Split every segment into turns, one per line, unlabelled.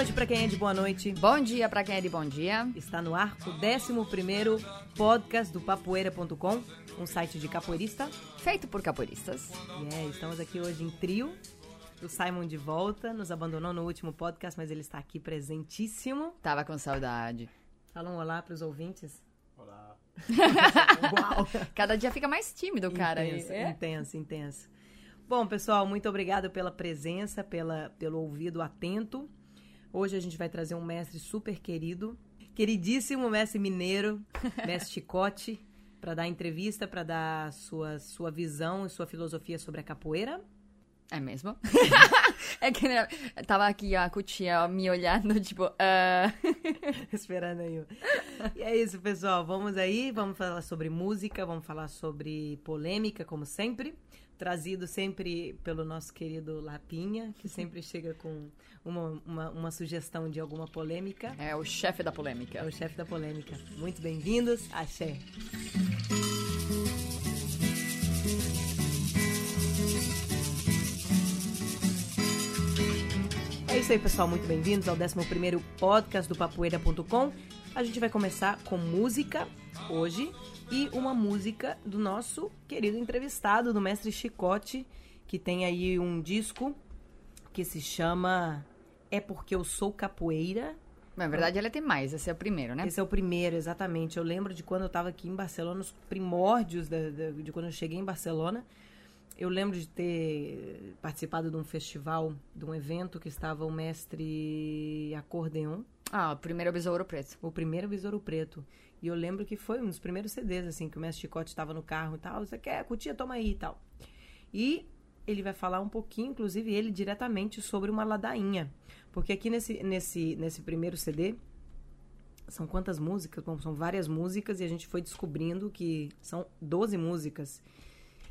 Boa noite para quem é de boa noite.
Bom dia para quem é de bom dia.
Está no ar o 11 podcast do Papoeira.com, um site de capoeirista.
Feito por capoeiristas.
E é, estamos aqui hoje em trio. O Simon de volta, nos abandonou no último podcast, mas ele está aqui presentíssimo.
Tava com saudade.
Fala um olá para os ouvintes.
Olá.
Uau! Cada dia fica mais tímido o cara
intenso,
aí. É?
Intenso, intenso. Bom, pessoal, muito obrigado pela presença, pela, pelo ouvido atento. Hoje a gente vai trazer um mestre super querido, queridíssimo mestre mineiro, mestre Chicote, para dar entrevista, para dar sua, sua visão e sua filosofia sobre a capoeira.
É mesmo? é que né, tava aqui a cutia me olhando, tipo, uh...
esperando aí. E é isso, pessoal. Vamos aí, vamos falar sobre música, vamos falar sobre polêmica, como sempre. Trazido sempre pelo nosso querido Lapinha, que sempre chega com uma, uma, uma sugestão de alguma polêmica.
É o chefe da polêmica.
É o chefe da polêmica. Muito bem-vindos, Axé. É isso aí, pessoal. Muito bem-vindos ao 11 podcast do Papoeira.com. A gente vai começar com música hoje e uma música do nosso querido entrevistado, do mestre Chicote, que tem aí um disco que se chama É Porque Eu Sou Capoeira.
Na verdade, ele tem mais. Esse é o primeiro, né?
Esse é o primeiro, exatamente. Eu lembro de quando eu estava aqui em Barcelona, os primórdios de, de, de quando eu cheguei em Barcelona. Eu lembro de ter participado de um festival, de um evento que estava o mestre Acordeon.
Ah, o primeiro Besouro Preto.
O primeiro Besouro Preto. E eu lembro que foi um dos primeiros CDs, assim, que o mestre Chicote estava no carro e tal. Você quer, cutia, toma aí e tal. E ele vai falar um pouquinho, inclusive ele diretamente, sobre uma ladainha. Porque aqui nesse, nesse, nesse primeiro CD, são quantas músicas? Bom, são várias músicas e a gente foi descobrindo que são 12 músicas.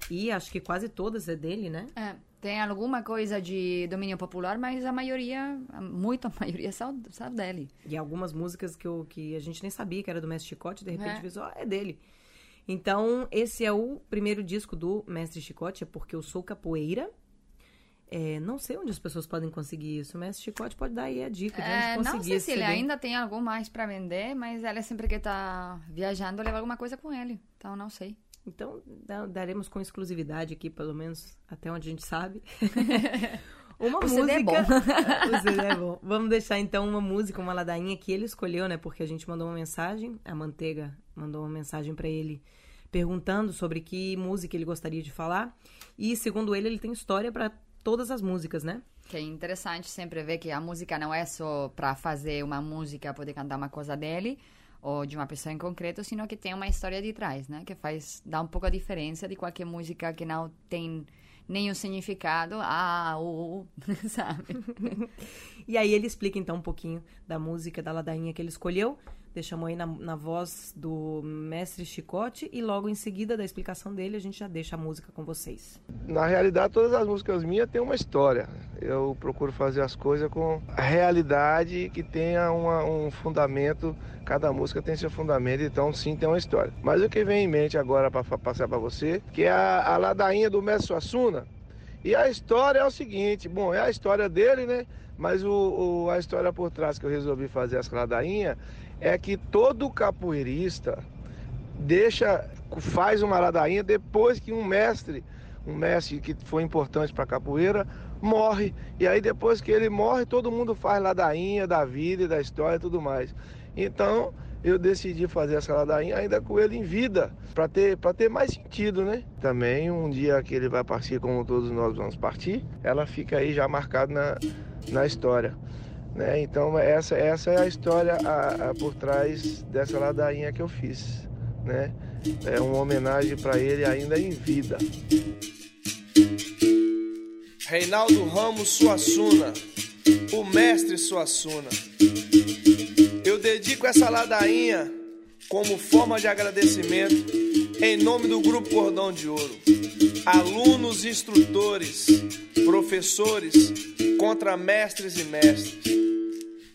E acho que quase todas é dele, né?
É, tem alguma coisa de domínio popular, mas a maioria, muita maioria são, são dele.
E algumas músicas que, eu, que a gente nem sabia que era do Mestre Chicote, de repente é. viu, oh, é dele. Então, esse é o primeiro disco do Mestre Chicote, é porque eu sou capoeira. É, não sei onde as pessoas podem conseguir isso. O Mestre Chicote pode dar aí a dica de onde
é,
conseguir
Não sei se ele ainda tem algo mais para vender, mas ele sempre que tá viajando leva alguma coisa com ele. Então, não sei.
Então, daremos com exclusividade aqui, pelo menos até onde a gente sabe. uma
o
música.
CD é bom.
o CD é bom. Vamos deixar então uma música, uma ladainha que ele escolheu, né? Porque a gente mandou uma mensagem, a Manteiga mandou uma mensagem para ele perguntando sobre que música ele gostaria de falar. E segundo ele, ele tem história para todas as músicas, né?
Que é interessante sempre ver que a música não é só para fazer uma música, poder cantar uma coisa dele ou de uma pessoa em concreto, sino que tem uma história de trás, né? Que faz dá um pouco a diferença de qualquer música que não tem nenhum significado, ah, o, sabe?
e aí ele explica então um pouquinho da música da ladainha que ele escolheu. Deixamos aí na, na voz do mestre Chicote e logo em seguida da explicação dele a gente já deixa a música com vocês.
Na realidade, todas as músicas minhas têm uma história. Eu procuro fazer as coisas com a realidade que tenha uma, um fundamento. Cada música tem seu fundamento, então sim tem uma história. Mas o que vem em mente agora para passar para você, que é a, a ladainha do mestre Suassuna. E a história é o seguinte, bom, é a história dele, né? Mas o, o, a história por trás que eu resolvi fazer essa ladainha é que todo capoeirista deixa, faz uma ladainha depois que um mestre, um mestre que foi importante para a capoeira, morre. E aí depois que ele morre, todo mundo faz ladainha da vida e da história e tudo mais. Então, eu decidi fazer essa ladainha ainda com ele em vida, para ter, ter mais sentido, né? Também um dia que ele vai partir, como todos nós vamos partir, ela fica aí já marcada na, na história. Né? Então essa, essa é a história a, a, por trás dessa ladainha que eu fiz. Né? É uma homenagem para ele ainda em vida.
Reinaldo Ramos Suassuna, o mestre Suassuna. Eu dedico essa ladainha como forma de agradecimento em nome do Grupo Cordão de Ouro. Alunos, instrutores, professores, contra mestres e mestres.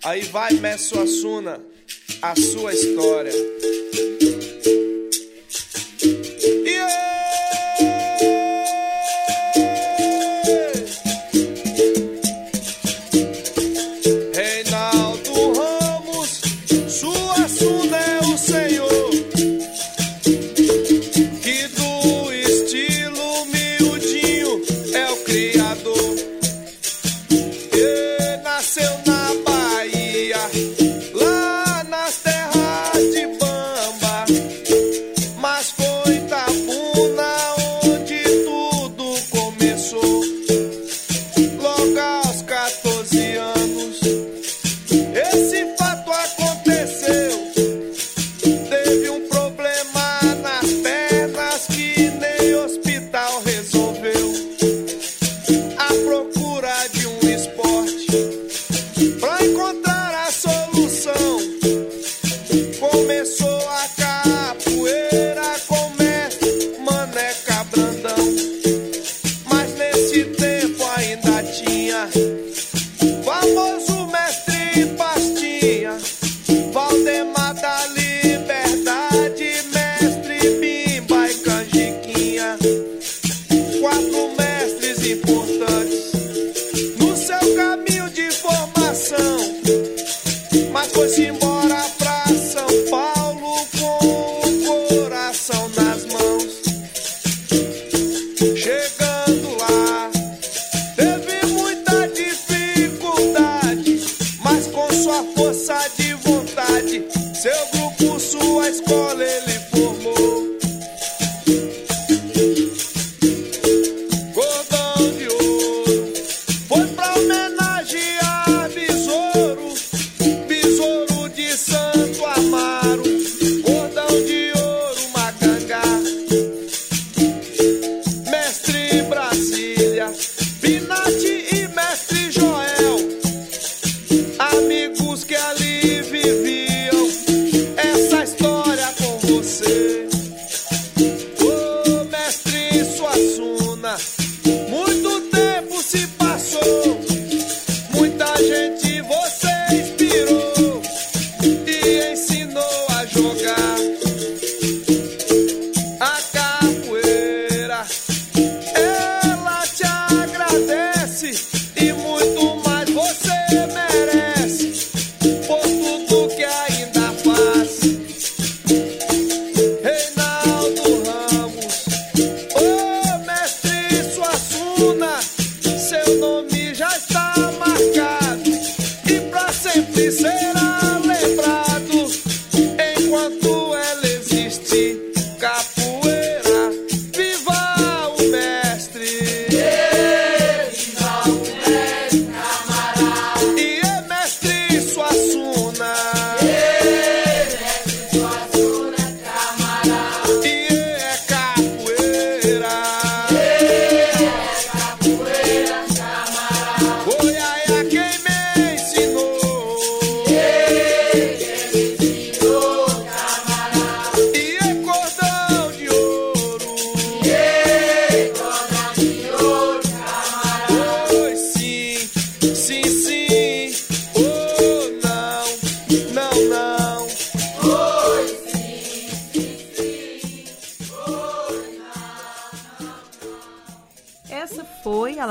Aí vai, mestre Suassuna, a sua história.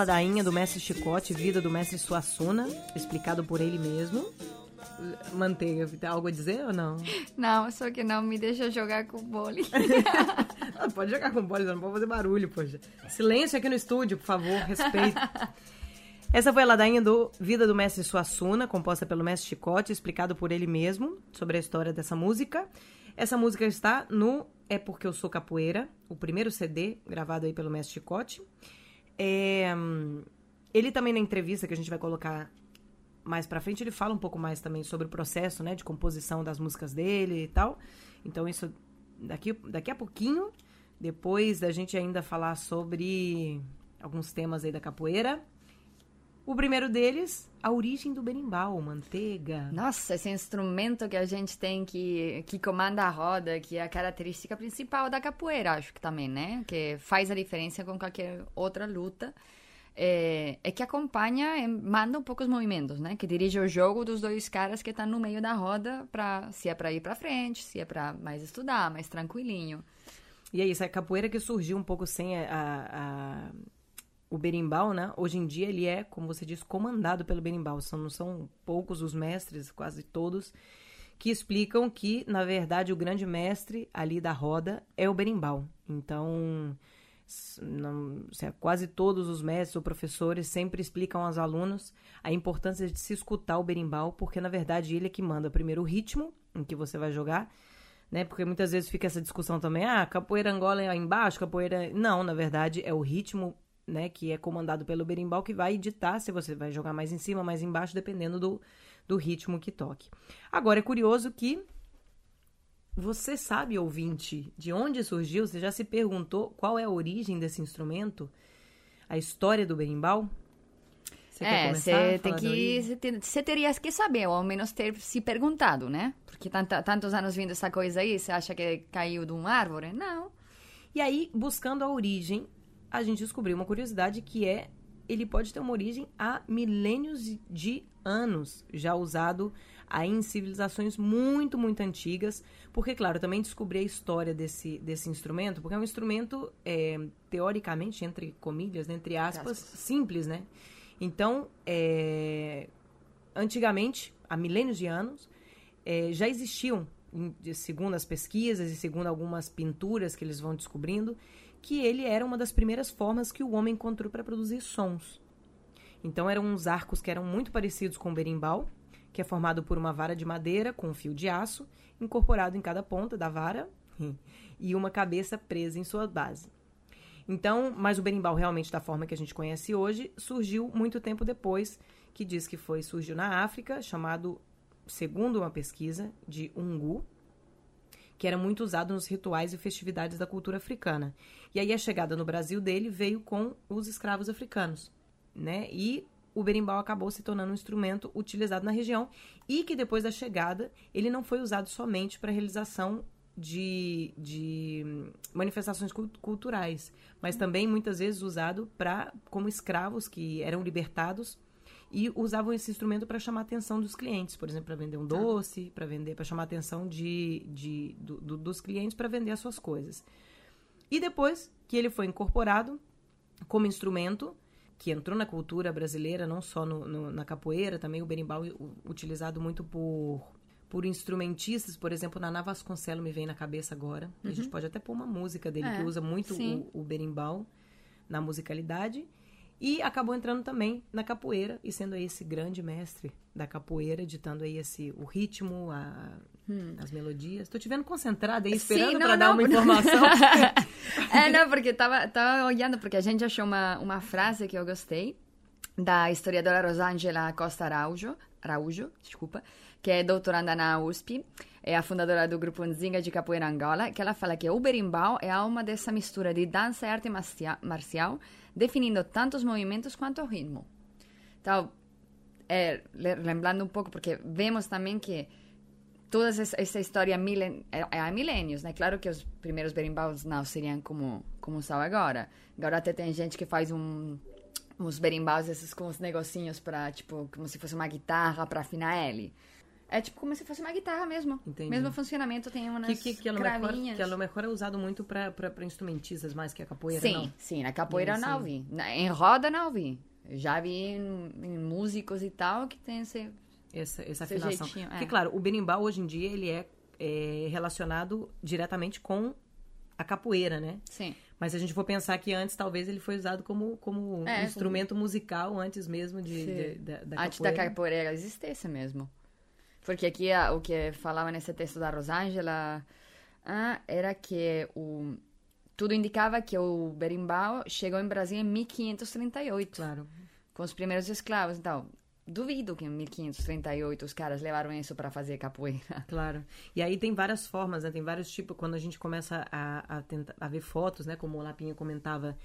Ladainha do mestre Chicote, Vida do mestre Suassuna, explicado por ele mesmo. Manteiga, tem algo a dizer ou não?
Não, só que não me deixa jogar com bole.
Ah, pode jogar com bola, não pode fazer barulho, poxa. Silêncio aqui no estúdio, por favor, respeito. Essa foi a ladainha do Vida do Mestre Suassuna, composta pelo Mestre Chicote, explicado por ele mesmo sobre a história dessa música. Essa música está no É Porque Eu Sou Capoeira, o primeiro CD gravado aí pelo Mestre Chicote. É, ele também na entrevista que a gente vai colocar mais pra frente, ele fala um pouco mais também sobre o processo, né, de composição das músicas dele e tal. Então isso daqui, daqui a pouquinho, depois da gente ainda falar sobre alguns temas aí da capoeira. O primeiro deles, a origem do berimbau, manteiga.
Nossa, esse instrumento que a gente tem que, que comanda a roda, que é a característica principal da capoeira, acho que também, né? Que faz a diferença com qualquer outra luta. É, é que acompanha, é, manda um pouco os movimentos, né? Que dirige o jogo dos dois caras que estão no meio da roda, pra, se é para ir para frente, se é para mais estudar, mais tranquilinho.
E é isso, a capoeira que surgiu um pouco sem a, a- o berimbau, né? Hoje em dia ele é, como você disse, comandado pelo berimbau. São, não são poucos os mestres, quase todos, que explicam que, na verdade, o grande mestre ali da roda é o berimbau. Então, não- se- quase todos os mestres ou professores sempre explicam aos alunos a importância de se escutar o berimbau, porque, na verdade, ele é que manda primeiro o ritmo em que você vai jogar, né? Porque muitas vezes fica essa discussão também, ah, capoeira Angola é embaixo, capoeira... Não, na verdade, é o ritmo, né, que é comandado pelo berimbau que vai ditar se você vai jogar mais em cima, mais embaixo, dependendo do, do ritmo que toque. Agora, é curioso que você sabe, ouvinte, de onde surgiu? Você já se perguntou qual é a origem desse instrumento? A história do berimbau? Você
é, você tem que. você teria que saber, ou ao menos ter se perguntado, né? Porque tanta, tantos anos vindo essa coisa aí, você acha que caiu de uma árvore? Não.
E aí, buscando a origem, a gente descobriu uma curiosidade que é ele pode ter uma origem há milênios de anos, já usado aí em civilizações muito, muito antigas. Porque, claro, também descobri a história desse, desse instrumento, porque é um instrumento, é, teoricamente, entre comilhas, né, entre aspas, simples, né? Então, é, antigamente, há milênios de anos, é, já existiam, segundo as pesquisas e segundo algumas pinturas que eles vão descobrindo, que ele era uma das primeiras formas que o homem encontrou para produzir sons. Então eram uns arcos que eram muito parecidos com o berimbau, que é formado por uma vara de madeira com um fio de aço incorporado em cada ponta da vara e uma cabeça presa em sua base. Então, mas o berimbau realmente da forma que a gente conhece hoje surgiu muito tempo depois, que diz que foi surgiu na África, chamado, segundo uma pesquisa, de ungu, que era muito usado nos rituais e festividades da cultura africana. E aí a chegada no Brasil dele veio com os escravos africanos, né? E o berimbau acabou se tornando um instrumento utilizado na região e que depois da chegada ele não foi usado somente para realização de, de manifestações culturais, mas também muitas vezes usado para como escravos que eram libertados e usavam esse instrumento para chamar a atenção dos clientes, por exemplo, para vender um tá. doce, para vender, para chamar a atenção de, de do, do, dos clientes para vender as suas coisas. E depois que ele foi incorporado como instrumento que entrou na cultura brasileira, não só no, no, na capoeira, também o berimbau utilizado muito por por instrumentistas, por exemplo, Naná Vasconcelos me vem na cabeça agora. Uhum. A gente pode até pôr uma música dele é, que usa muito o, o, berimbau na musicalidade. E acabou entrando também na capoeira e sendo aí esse grande mestre da capoeira, ditando aí esse, o ritmo, a, hum. as melodias. Estou te vendo concentrada aí, esperando para dar uma informação.
é, não, porque tava, tava olhando, porque a gente achou uma, uma frase que eu gostei, da historiadora Rosângela Costa Araújo, Araújo, desculpa, que é doutoranda na USP, é a fundadora do grupo Nzinga de Capoeira Angola, que ela fala que o berimbau é a alma dessa mistura de dança e arte marcial, definindo tanto os movimentos quanto o ritmo. Então, é, lembrando um pouco, porque vemos também que toda essa história milen, é, é há milênios, né? Claro que os primeiros berimbaus não seriam como, como são agora. Agora até tem gente que faz um, uns berimbaus esses com os negocinhos para tipo, como se fosse uma guitarra para afinar L. É tipo como se fosse uma guitarra mesmo. Entendi. Mesmo funcionamento, tem umas que, que, que a cravinhas.
Que a é usado muito para instrumentistas mais que a capoeira,
sim,
não?
Sim, na capoeira não vi. Na, em roda não vi. Já vi em, em, músicos e tal que tem esse...
Essa, essa esse afinação. Jeitinho, é. Porque, claro, o berimbau hoje em dia, ele é, é relacionado diretamente com a capoeira, né?
Sim.
Mas se a gente for pensar que antes, talvez ele foi usado como, como é, um instrumento como... musical antes mesmo de, de, de da, da
Antes da capoeira existisse mesmo. Porque aqui o que falava nesse texto da Rosângela ah, era que o, tudo indicava que o berimbau chegou em Brasil em 1538.
Claro.
Com os primeiros escravos. Então, duvido que em 1538 os caras levaram isso para fazer capoeira.
Claro. E aí tem várias formas, né? Tem vários tipos. Quando a gente começa a, a, tentar, a ver fotos, né? Como o Lapinha comentava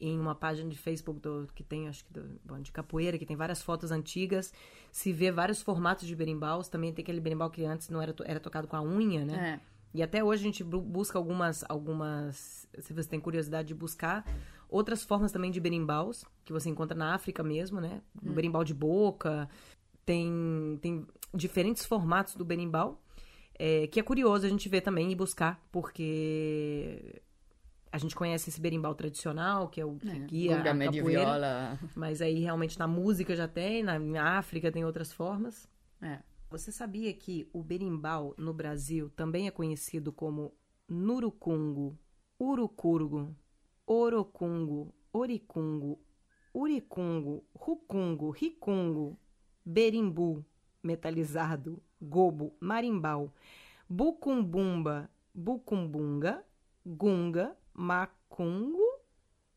em uma página de Facebook do, que tem, acho que do, bom, de capoeira, que tem várias fotos antigas, se vê vários formatos de berimbaus, também tem aquele berimbau que antes não era, era tocado com a unha, né? É. E até hoje a gente busca algumas, algumas, se você tem curiosidade de buscar, outras formas também de berimbaus, que você encontra na África mesmo, né? Hum. berimbau de boca, tem, tem diferentes formatos do berimbau, é, que é curioso a gente ver também e buscar, porque a gente conhece esse berimbau tradicional, que é o que é, guia a capoeira. Mas aí realmente na música já tem, na, na África tem outras formas.
É.
Você sabia que o berimbau no Brasil também é conhecido como nurucungo, urucurgo, orocungo, oricungo, uricungo, rucungo, ricungo, berimbu, metalizado, gobo, marimbau, bucumbumba, bucumbunga, gunga, macungo,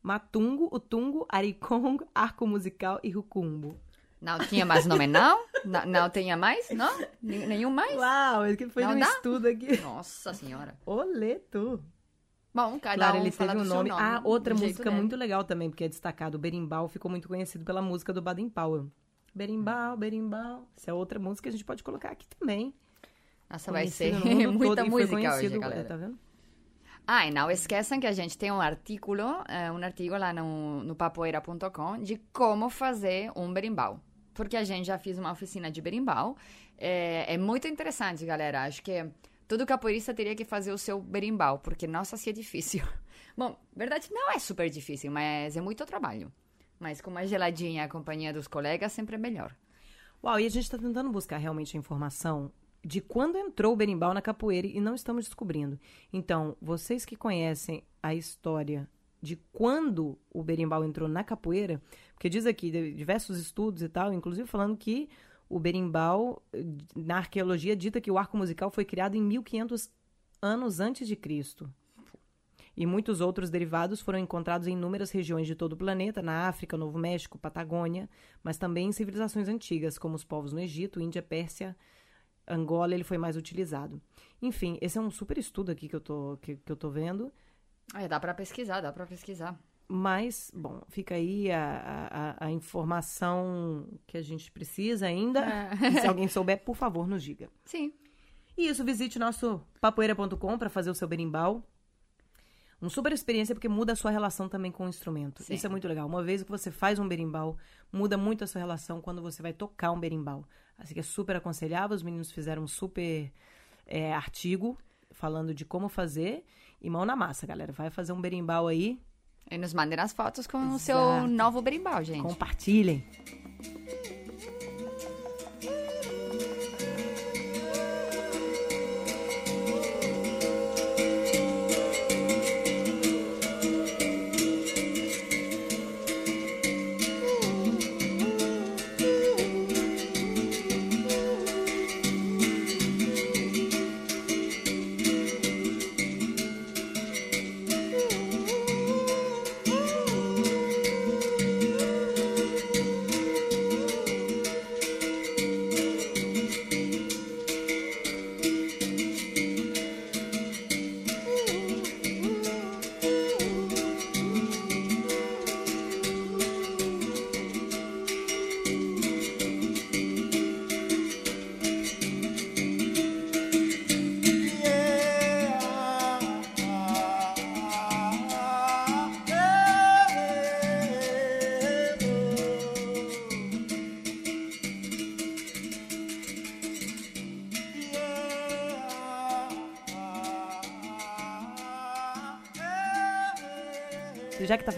matungo, utungo, aricongo, arco musical e rucumbo.
Não tinha mais nome, não? não, não tinha mais? Não? Nenhum mais?
Uau, ele que foi um estudo aqui.
Nossa senhora.
Oleto.
Bom, cada
claro,
um
ele teve um nome. nome. Ah, outra música muito legal também, porque é destacado. O Berimbau ficou muito conhecido pela música do Baden Powell. Berimbau, Berimbau. Essa é outra música que a gente pode colocar aqui também.
Nossa, vai ser muita música hoje, galera. Tá vendo? Ah, e não esqueçam que a gente tem um artigo, eh, um artigo lá no, no papoeira.com de como fazer um berimbau. Porque a gente já fez uma oficina de berimbau. É, é muito interessante, galera. Acho que todo capoeirista teria que fazer o seu berimbau, porque, nossa, se é difícil. Bom, verdade, não é super difícil, mas é muito trabalho. Mas com uma geladinha a companhia dos colegas, sempre é melhor.
Uau, e a gente está tentando buscar realmente informação de quando entrou o berimbau na capoeira e não estamos descobrindo. Então, vocês que conhecem a história de quando o berimbau entrou na capoeira, porque diz aqui diversos estudos e tal, inclusive falando que o berimbau, na arqueologia, dita que o arco musical foi criado em 1500 anos antes de Cristo. E muitos outros derivados foram encontrados em inúmeras regiões de todo o planeta, na África, Novo México, Patagônia, mas também em civilizações antigas, como os povos no Egito, Índia, Pérsia, Angola, ele foi mais utilizado. Enfim, esse é um super estudo aqui que eu tô, que, que eu tô vendo.
É, dá para pesquisar, dá para pesquisar.
Mas, bom, fica aí a, a, a, informação que a gente precisa ainda. É. se alguém souber, por favor, nos diga.
Sim.
E isso, visite nosso papoeira.com para fazer o seu berimbau. Uma super experiência porque muda a sua relação também com o instrumento. Sim. Isso é muito legal. Uma vez que você faz um berimbau, muda muito a sua relação quando você vai tocar um berimbau. Assim que é super aconselhável. Os meninos fizeram um super é, artigo falando de como fazer. E mão na massa, galera. Vai fazer um berimbau aí.
E nos mandem as fotos com Exato. o seu novo berimbau, gente.
Compartilhem.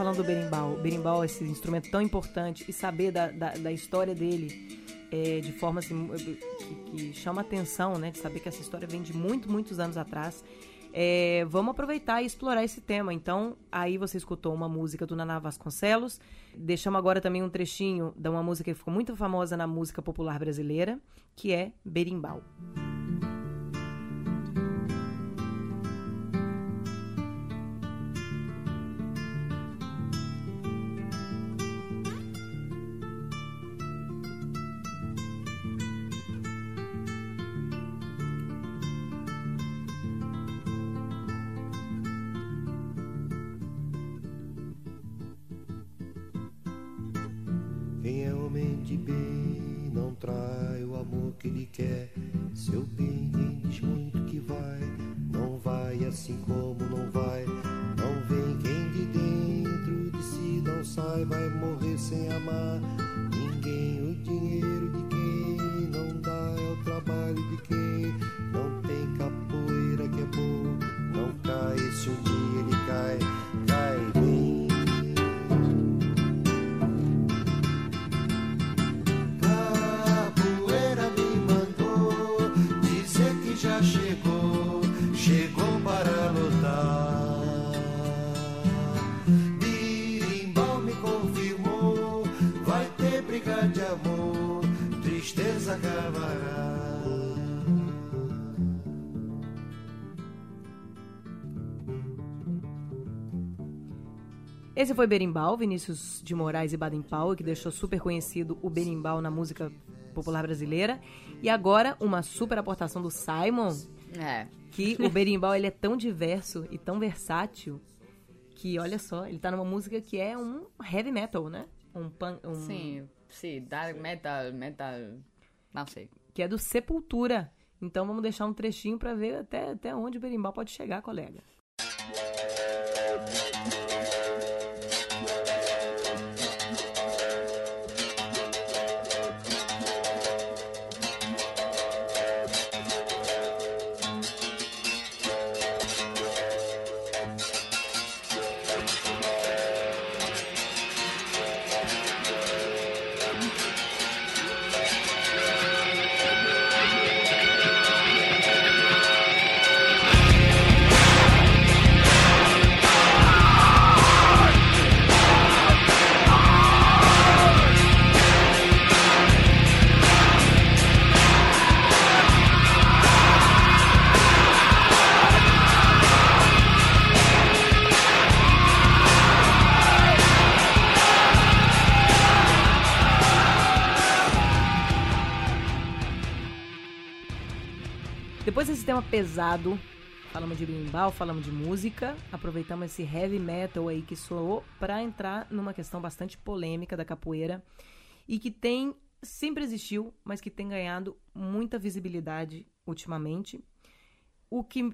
Falando do berimbau, berimbau, esse instrumento tão importante, e saber da, da, da história dele é, de forma assim, que, que, chama atenção, né? De saber que essa história vem de muito, muitos anos atrás. É, vamos aproveitar e explorar esse tema. Então, aí você escutou uma música do Naná Vasconcelos. Deixamos agora também um trechinho de uma música que ficou muito famosa na música popular brasileira, que é Berimbau. Esse foi Berimbau, Vinícius de Moraes e Baden Powell, que deixou super conhecido o berimbau na música popular brasileira. E agora, uma super aportação do Simon.
É.
Que o berimbau ele é tão diverso e tão versátil que, olha só, ele tá numa música que é um heavy metal, né? Um, pan, um...
Sim, sim, dark metal, metal, não sei.
Que é do Sepultura. Então vamos deixar um trechinho para ver até, até onde o berimbau pode chegar, colega. Tema pesado, falamos de bimbal, falamos de música, aproveitamos esse heavy metal aí que soou para entrar numa questão bastante polêmica da capoeira e que tem sempre existiu, mas que tem ganhado muita visibilidade ultimamente. O que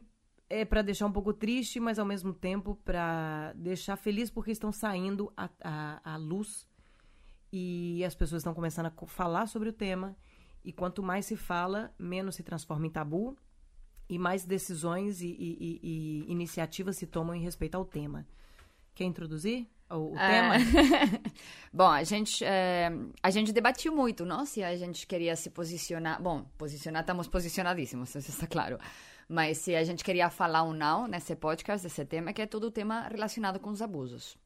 é para deixar um pouco triste, mas ao mesmo tempo para deixar feliz porque estão saindo à luz e as pessoas estão começando a falar sobre o tema. E quanto mais se fala, menos se transforma em tabu e mais decisões e, e, e, iniciativas se tomam em respeito ao tema. Quer introduzir o, o é... tema?
Bom, a gente, é, a gente debatiu muito, não? Se a gente queria se posicionar... Bom, posicionar, estamos posicionadíssimos, isso está claro. Mas se a gente queria falar ou não nesse podcast, desse tema, que é todo o tema relacionado com os abusos.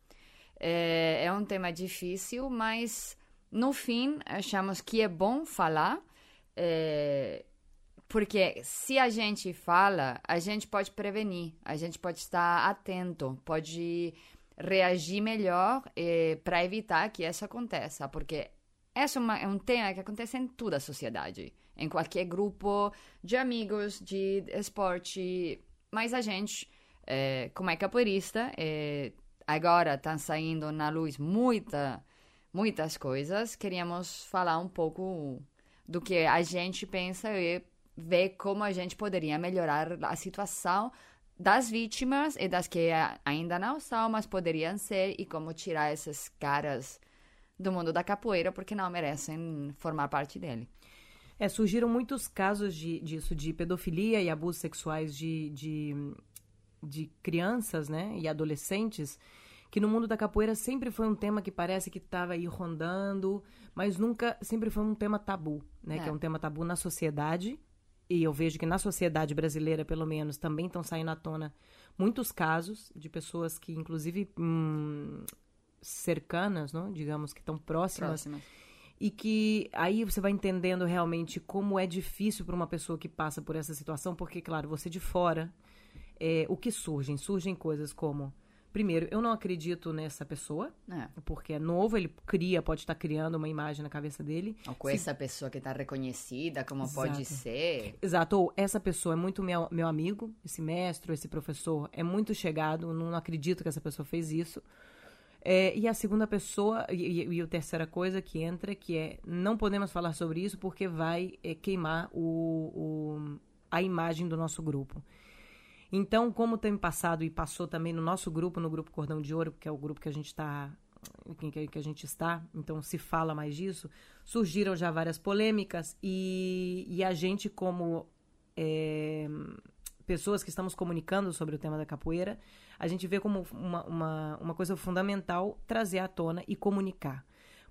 É, é um tema difícil, mas no fim achamos que é bom falar é, porque se a gente fala, a gente pode prevenir, a gente pode estar atento, pode reagir melhor eh, para evitar que isso aconteça. Porque essa é, é um tema que acontece em toda a sociedade, em qualquer grupo de amigos, de esporte. Mas a gente, eh, como é capoeirista, eh, agora estão saindo na luz muita, muitas coisas. Queríamos falar um pouco do que a gente pensa e ver como a gente poderia melhorar a situação das vítimas e das que ainda não são, mas poderiam ser, e como tirar esses caras do mundo da capoeira porque não merecem formar parte dele.
É, surgiram muitos casos de, disso, de pedofilia e abusos sexuais de, de, de crianças né, e adolescentes, que no mundo da capoeira sempre foi um tema que parece que estava aí rondando, mas nunca, sempre foi um tema tabu, né? É. Que é um tema tabu na sociedade, e eu vejo que na sociedade brasileira, pelo menos, também estão saindo à tona muitos casos de pessoas que, inclusive, hum, cercanas, não? digamos, que estão próximas, próximas. E que aí você vai entendendo realmente como é difícil para uma pessoa que passa por essa situação, porque, claro, você de fora, é, o que surgem? Surgem coisas como Primeiro, eu não acredito nessa pessoa, é. porque é novo, ele cria, pode estar criando uma imagem na cabeça dele.
Ou com Se... essa pessoa que está reconhecida, como Exato. pode ser.
Exato, ou essa pessoa é muito meu, meu amigo, esse mestre, esse professor é muito chegado, não acredito que essa pessoa fez isso. É, e a segunda pessoa, e, e, a terceira coisa que entra, que é não podemos falar sobre isso porque vai é, queimar o, o, a imagem do nosso grupo. Então, como tem passado e passou também no nosso grupo, no grupo Cordão de Ouro, que é o grupo que a gente está que, a gente está, então se fala mais disso, surgiram já várias polêmicas e, e a gente, como é, pessoas que estamos comunicando sobre o tema da capoeira, a gente vê como uma, uma, uma coisa fundamental trazer à tona e comunicar.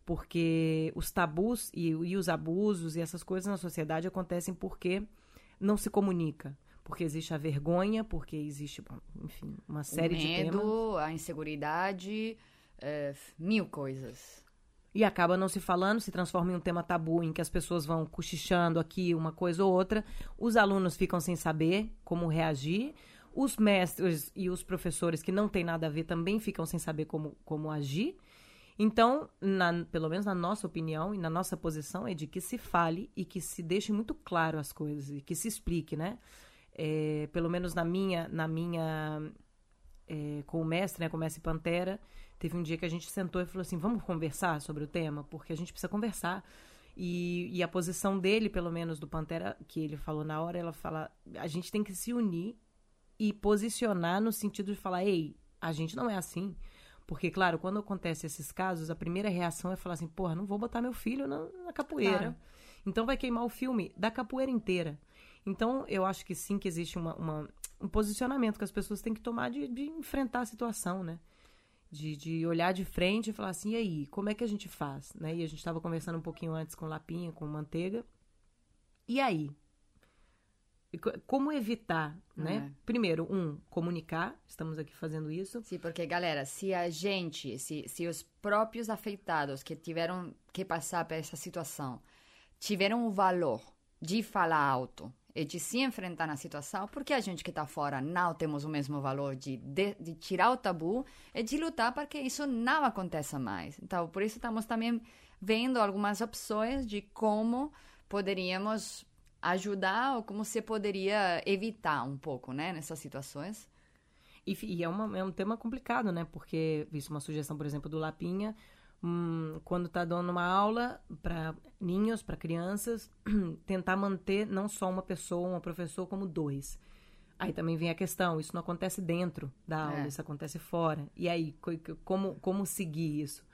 Porque os tabus e, e os abusos e essas coisas na sociedade acontecem porque não se comunica porque existe a vergonha, porque existe, enfim, uma série
o
medo, de
temas. a inseguridade, é, mil coisas.
E acaba não se falando, se transforma em um tema tabu em que as pessoas vão cochichando aqui uma coisa ou outra, os alunos ficam sem saber como reagir, os mestres e os professores que não têm nada a ver também ficam sem saber como, como agir. Então, na, pelo menos na nossa opinião e na nossa posição, é de que se fale e que se deixe muito claro as coisas e que se explique, né? É, pelo menos na minha, na minha é, com o mestre, né, com o mestre Pantera, teve um dia que a gente sentou e falou assim, vamos conversar sobre o tema, porque a gente precisa conversar. E, e a posição dele, pelo menos do Pantera, que ele falou na hora, ela fala, a gente tem que se unir e posicionar no sentido de falar, ei, a gente não é assim. Porque, claro, quando acontece esses casos, a primeira reação é falar assim, porra, não vou botar meu filho na, na capoeira. Claro. Então vai queimar o filme da capoeira inteira. Então, eu acho que sim que existe uma, uma, um posicionamento que as pessoas têm que tomar de, de enfrentar a situação, né? De, de, olhar de frente e falar assim, e aí, como é que a gente faz? Né? E a gente estava conversando um pouquinho antes com Lapinha, com Manteiga. E aí? Como evitar, né? É. Primeiro, um, comunicar, estamos aqui fazendo isso.
Sim, porque, galera, se a gente, se, se os próprios afetados que tiveram que passar por essa situação tiveram o valor de falar alto, de se enfrentar na situação, porque a gente que está fora não temos o mesmo valor de, de, de, tirar o tabu e de lutar para que isso não aconteça mais. Então, por isso estamos também vendo algumas opções de como poderíamos ajudar ou como você poderia evitar um pouco, né, nessas situações.
E, e é, uma, é um tema complicado, né? Porque, isso uma sugestão, por exemplo, do Lapinha, hum, quando está dando uma aula para ninhos, para crianças, tentar manter não só uma pessoa, um professor, como dois. Aí também vem a questão, isso não acontece dentro da aula, é. isso acontece fora. E aí, como, como seguir isso?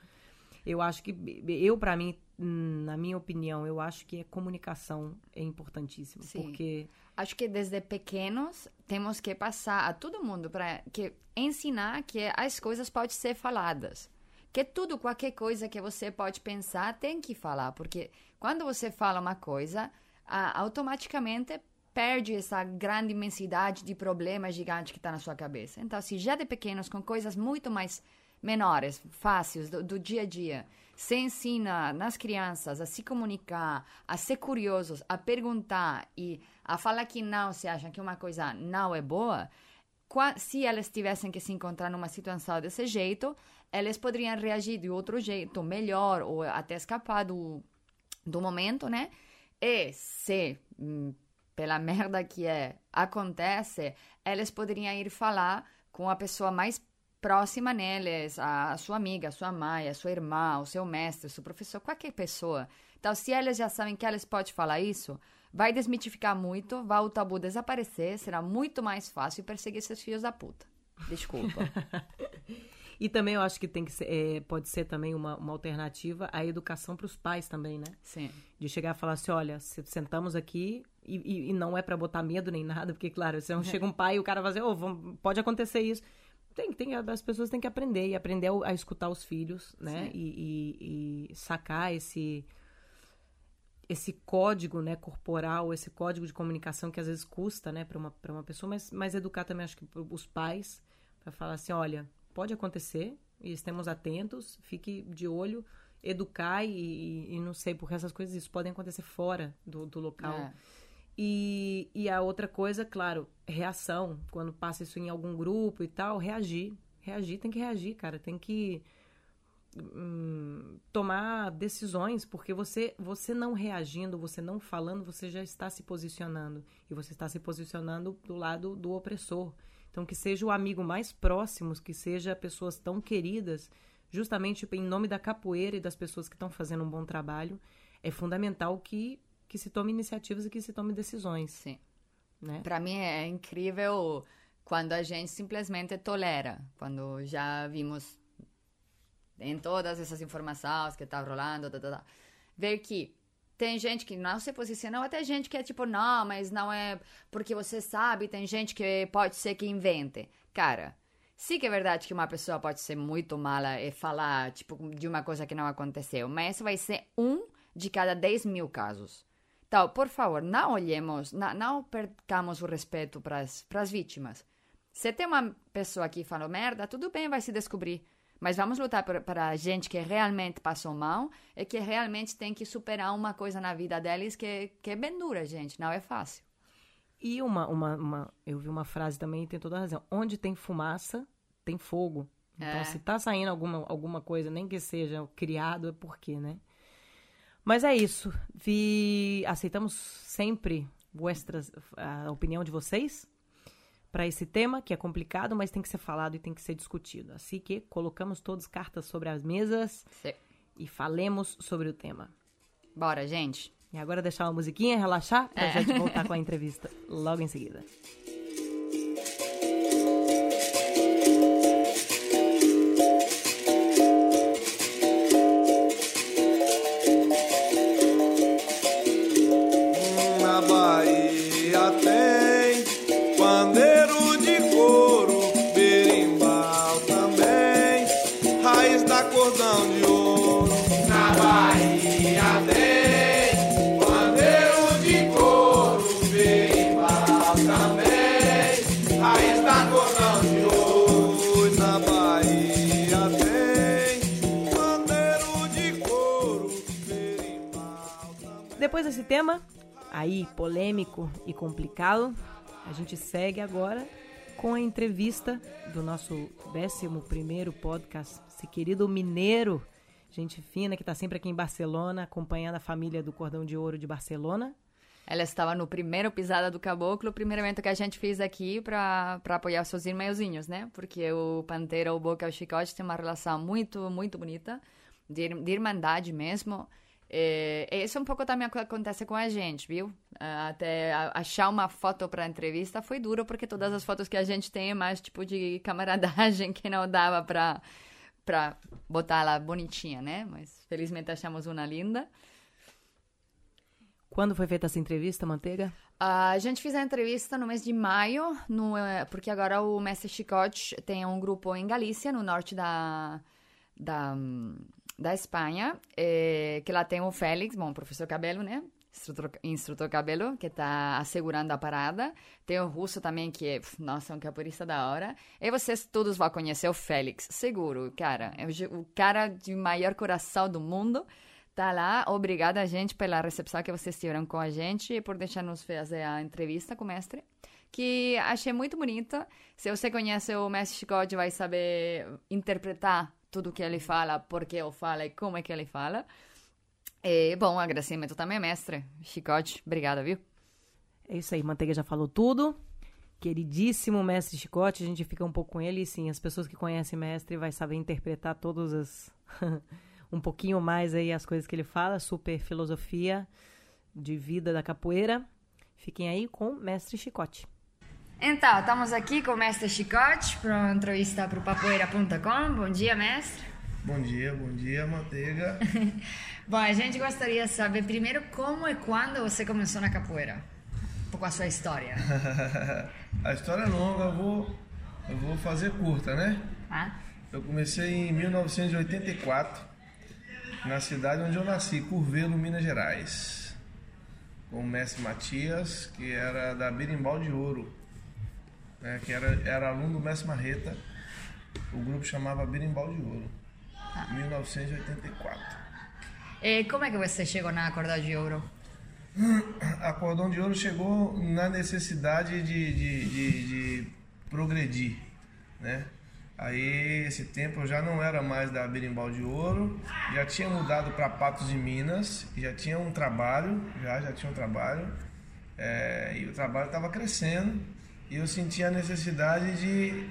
Eu acho que, eu, para mim, na minha opinião, eu acho que a comunicação é importantíssima. Sim. Porque.
Acho que desde pequenos temos que passar a todo mundo para que ensinar que as coisas podem ser faladas. Que tudo, qualquer coisa que você pode pensar, tem que falar. Porque quando você fala uma coisa, automaticamente perde essa grande imensidade de problemas gigantes que está na sua cabeça. Então, se já de pequenos, com coisas muito mais menores, fáceis, do, do dia a dia, se ensina nas crianças a se comunicar, a ser curiosos, a perguntar e a falar que não se acham que uma coisa não é boa, se elas tivessem que se encontrar numa situação desse jeito, elas poderiam reagir de outro jeito, melhor, ou até escapar do, do momento, né? E se, hum, pela merda que é, acontece, elas poderiam ir falar com a pessoa mais próxima neles, a sua amiga, a sua mãe, a sua irmã, o seu mestre, o seu professor, qualquer pessoa. Então, se elas já sabem que elas podem falar isso, vai desmitificar muito, vai o tabu desaparecer, será muito mais fácil perseguir esses filhos da puta. Desculpa.
e também eu acho que tem que ser, é, pode ser também uma, uma alternativa à educação para os pais também, né?
Sim.
De chegar a falar assim, olha, sentamos aqui e, e, e não é para botar medo nem nada, porque, claro, se chega um pai e o cara vai dizer, oh, pode acontecer isso. Tem, tem, as pessoas têm que aprender e aprender a, a escutar os filhos, né? E, e, sacar esse esse código, né, corporal, esse código de comunicação que às vezes custa, né, para uma uma pessoa, mas mas educar também acho que os pais para falar assim, olha, pode acontecer e estemos atentos, fique de olho, educar e, e, não sei, porque essas coisas isso podem acontecer fora do, do local. É. E, e a outra coisa, claro, reação. Quando passa isso em algum grupo e tal, reagir. Reagir, tem que reagir, cara. Tem que hum, tomar decisões, porque você, você não reagindo, você não falando, você já está se posicionando. E você está se posicionando do lado do opressor. Então, que seja o amigo mais próximo, que seja pessoas tão queridas, justamente em nome da capoeira e das pessoas que estão fazendo um bom trabalho, é fundamental que que se tome iniciativas e que se tome decisões.
Sim. Né? Para mim é incrível quando a gente simplesmente tolera, quando já vimos em todas essas informações que tá rolando, tá, tá, tá, ver que tem gente que não se posiciona, ou até gente que é tipo, não, mas não é porque você sabe, tem gente que pode ser que invente. Cara, sim que é verdade que uma pessoa pode ser muito mala e falar, tipo, de uma coisa que não aconteceu, mas vai ser um de cada 10 mil casos. Então, por favor, não olhemos, não, não percamos o respeito para as vítimas. Se tem uma pessoa que falou merda, tudo bem, vai se descobrir. Mas vamos lutar para a gente que realmente passou mal e que realmente tem que superar uma coisa na vida deles que, que é bem dura, gente. Não é fácil.
E uma, uma, uma, eu vi uma frase também e tem toda a razão. Onde tem fumaça, tem fogo. Então, é. se tá saindo alguma, alguma coisa, nem que seja criado, é porque, né? Mas é isso. Vi... Aceitamos sempre vuestras, a opinião de vocês para esse tema, que é complicado, mas tem que ser falado e tem que ser discutido. Assim que colocamos todas cartas sobre as mesas Sim. e falemos sobre o tema.
Bora, gente.
E agora deixar uma musiquinha, relaxar, pra é. gente voltar com a entrevista logo em seguida. Depois tema, aí polêmico e complicado, a gente segue agora com a entrevista do nosso 11 podcast, esse querido mineiro, gente fina, que está sempre aqui em Barcelona, acompanhando a família do Cordão de Ouro de Barcelona.
Ela estava no primeiro Pisada do Caboclo, o primeiro evento que a gente fez aqui para apoiar seus irmãozinhos, né? Porque o Pantera, o Boca e o Chicote têm uma relação muito, muito bonita, de, de irmandade mesmo. E isso um pouco também acontece com a gente, viu? Até achar uma foto para entrevista foi duro, porque todas as fotos que a gente tem é mais tipo de camaradagem que não dava para para botar ela bonitinha, né? Mas felizmente achamos uma linda.
Quando foi feita essa entrevista, Manteiga?
Uh, a gente fez a entrevista no mês de maio, no, eh, porque agora o Mestre Chicote tem um grupo em Galícia, no norte da, da, da Espanha, eh, que lá tem o Félix, bom, professor Cabelo, né? Instrutor, instrutor Cabelo, que está assegurando a parada. Tem o Russo também, que é, nossa, um capoeirista da hora. E vocês todos vão conhecer o Félix, seguro, cara. É o, o cara de maior coração do mundo tá lá. Obrigada, gente, pela recepção que vocês tiveram com a gente e por deixar-nos fazer a entrevista com o mestre, que achei muito bonita. Se você conhece o mestre Chicote, vai saber interpretar tudo que ele fala, por que ele fala e como é que ele fala. E, bom, agradecimento também, mestre. Chicote, obrigada, viu?
É isso aí, Manteiga já falou tudo. Queridíssimo mestre Chicote, a gente fica um pouco com ele e sim, as pessoas que conhecem mestre vai saber interpretar todas as um pouquinho mais aí as coisas que ele fala, super filosofia de vida da capoeira. Fiquem aí com Mestre Chicote.
Então, estamos aqui com o Mestre Chicote para uma entrevista para o papoeira.com. Bom dia, mestre.
Bom dia, bom dia, Manteiga.
bom, a gente gostaria de saber primeiro como e quando você começou na capoeira. Um pouco a sua história.
a história é longa, eu vou, eu vou fazer curta, né?
Ah?
Eu comecei em 1984 na cidade onde eu nasci, Curvelo, Minas Gerais, com o mestre Matias, que era da Berimbau de Ouro, né, que era, era aluno do mestre Marreta. O grupo chamava Berimbau de Ouro, ah. 1984.
E como é que você chegou na Cordão de Ouro?
A Cordão de Ouro chegou na necessidade de, de, de, de progredir, né? Aí, esse tempo eu já não era mais da Berimbau de Ouro, já tinha mudado para Patos de Minas, já tinha um trabalho, já, já tinha um trabalho, é, e o trabalho estava crescendo, e eu sentia a necessidade de,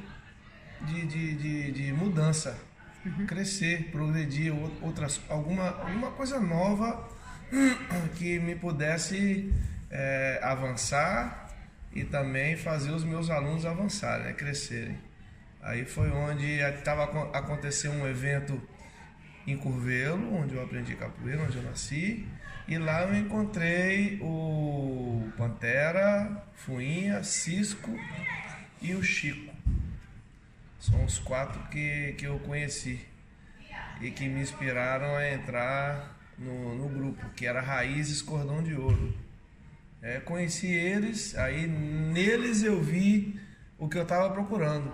de, de, de, de mudança, uhum. crescer, progredir, outras, alguma, alguma coisa nova que me pudesse é, avançar e também fazer os meus alunos avançarem, né, crescerem. Aí foi onde estava acontecendo um evento em Curvelo, onde eu aprendi capoeira, onde eu nasci. E lá eu encontrei o Pantera, Fuinha, Cisco e o Chico. São os quatro que, que eu conheci e que me inspiraram a entrar no, no grupo, que era Raízes Cordão de Ouro. É, conheci eles, aí neles eu vi o que eu estava procurando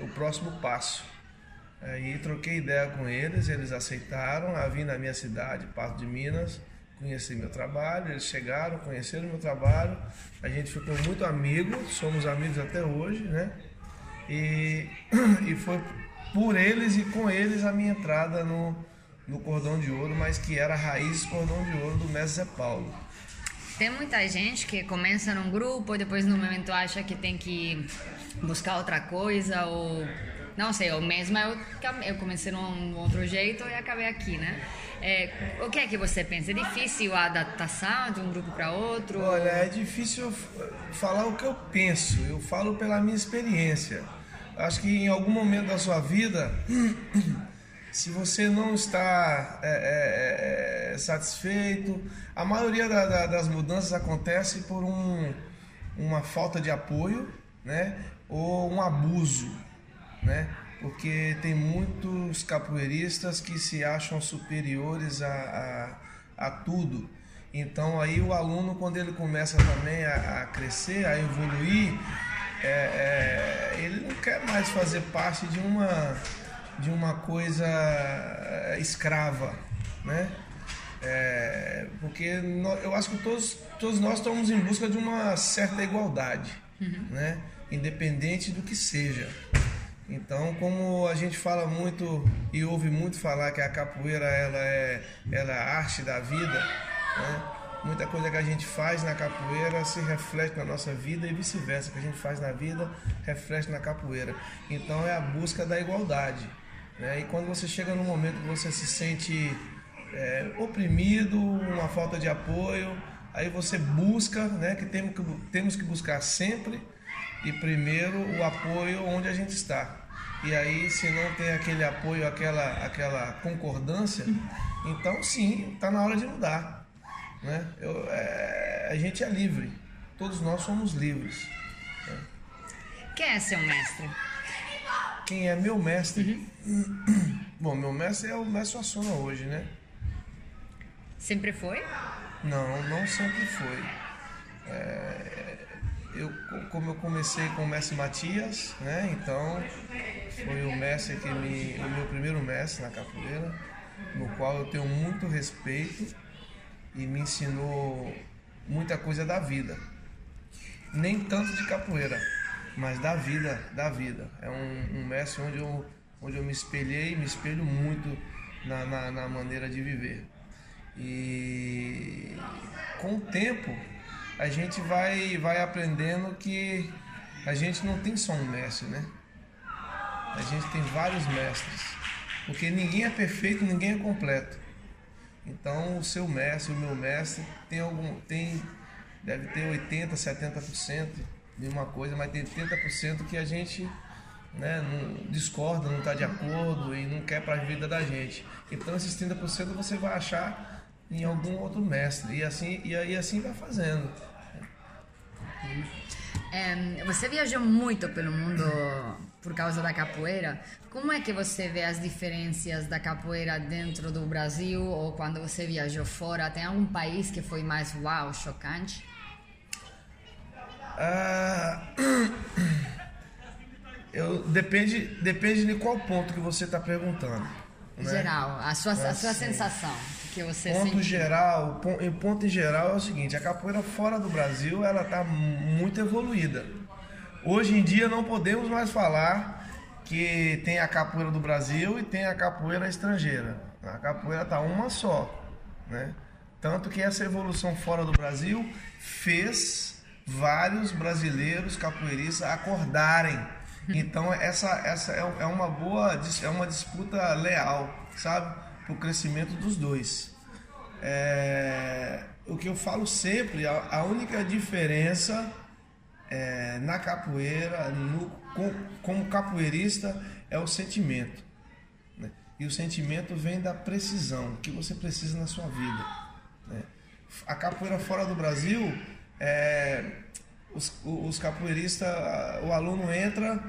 o próximo passo. Aí troquei ideia com eles, eles aceitaram a vir na minha cidade, Pato de Minas, conhecer meu trabalho, eles chegaram, conheceram meu trabalho, a gente ficou muito amigo, somos amigos até hoje, né? E, e foi por eles e com eles a minha entrada no, no Cordão de Ouro, mas que era a raiz Cordão de Ouro do mestre Zé Paulo.
Tem muita gente que começa num grupo e depois no momento acha que tem que buscar outra coisa ou não sei, ou mesmo eu, eu comecei num outro jeito e acabei aqui, né? É, o que é que você pensa? É difícil a adaptação de um grupo para outro?
Olha, é difícil falar o que eu penso, eu falo pela minha experiência. Acho que em algum momento da sua vida, se você não está é, é, é, satisfeito, a maioria da, da, das mudanças acontece por um, uma falta de apoio, né? ou um abuso, né? Porque tem muitos capoeiristas que se acham superiores a, a, a tudo. Então aí o aluno, quando ele começa também a, a crescer, a evoluir, é, é, ele não quer mais fazer parte de uma, de uma coisa é, escrava, né? É, porque eu acho que todos, todos nós estamos em busca de uma certa igualdade, uhum. né? independente do que seja. Então, como a gente fala muito e ouve muito falar que a capoeira ela é, ela é a arte da vida, né? Muita coisa que a gente faz na capoeira se reflete na nossa vida e vice-versa. O que a gente faz na vida reflete na capoeira. Então é a busca da igualdade. Né? E quando você chega num momento que você se sente é, oprimido, uma falta de apoio, aí você busca, né, que temos que, temos que buscar sempre e primeiro o apoio onde a gente está. E aí, se não tem aquele apoio, aquela, aquela concordância, então sim, está na hora de mudar. Né? Eu, é, a gente é livre, todos nós somos livres. Né?
Quem é seu mestre?
Quem é meu mestre? Uhum. Bom, meu mestre é o mestre Suassuna hoje, né?
Sempre foi?
Não, não sempre foi. É, eu, como eu comecei com o mestre Matias, né? Então foi o mestre que me, o meu primeiro mestre na capoeira, no qual eu tenho muito respeito e me ensinou muita coisa da vida. Nem tanto de capoeira, mas da vida, da vida. É um, um mestre onde eu, onde eu me espelhei, me espelho muito na, na, na maneira de viver. E com o tempo a gente vai, vai aprendendo que a gente não tem só um mestre, né? A gente tem vários mestres. Porque ninguém é perfeito, ninguém é completo. Então o seu mestre, o meu mestre, tem algum. tem. deve ter 80, 70% de uma coisa, mas tem 30% que a gente né, não discorda, não está de acordo e não quer para a vida da gente. Então esses 30% você vai achar em algum outro mestre. E assim, e aí assim vai fazendo.
É, você viajou muito pelo mundo por causa da capoeira. Como é que você vê as diferenças da capoeira dentro do Brasil ou quando você viajou fora? Tem algum país que foi mais uau, chocante?
Ah, eu, depende, depende de qual ponto que você está perguntando.
Né? Geral, a sua, a sua sensação que você
ponto
sentiu.
geral, em ponto em geral é o seguinte, a capoeira fora do Brasil, ela está muito evoluída. Hoje em dia não podemos mais falar que tem a capoeira do Brasil e tem a capoeira estrangeira. A capoeira está uma só, né? Tanto que essa evolução fora do Brasil fez vários brasileiros capoeiristas acordarem. Então essa, essa é, é uma boa, é uma disputa leal, sabe? para o crescimento dos dois. É, o que eu falo sempre, a, a única diferença é, na capoeira, no, com, como capoeirista, é o sentimento. Né? E o sentimento vem da precisão que você precisa na sua vida. Né? A capoeira fora do Brasil, é, os, os capoeiristas, o aluno entra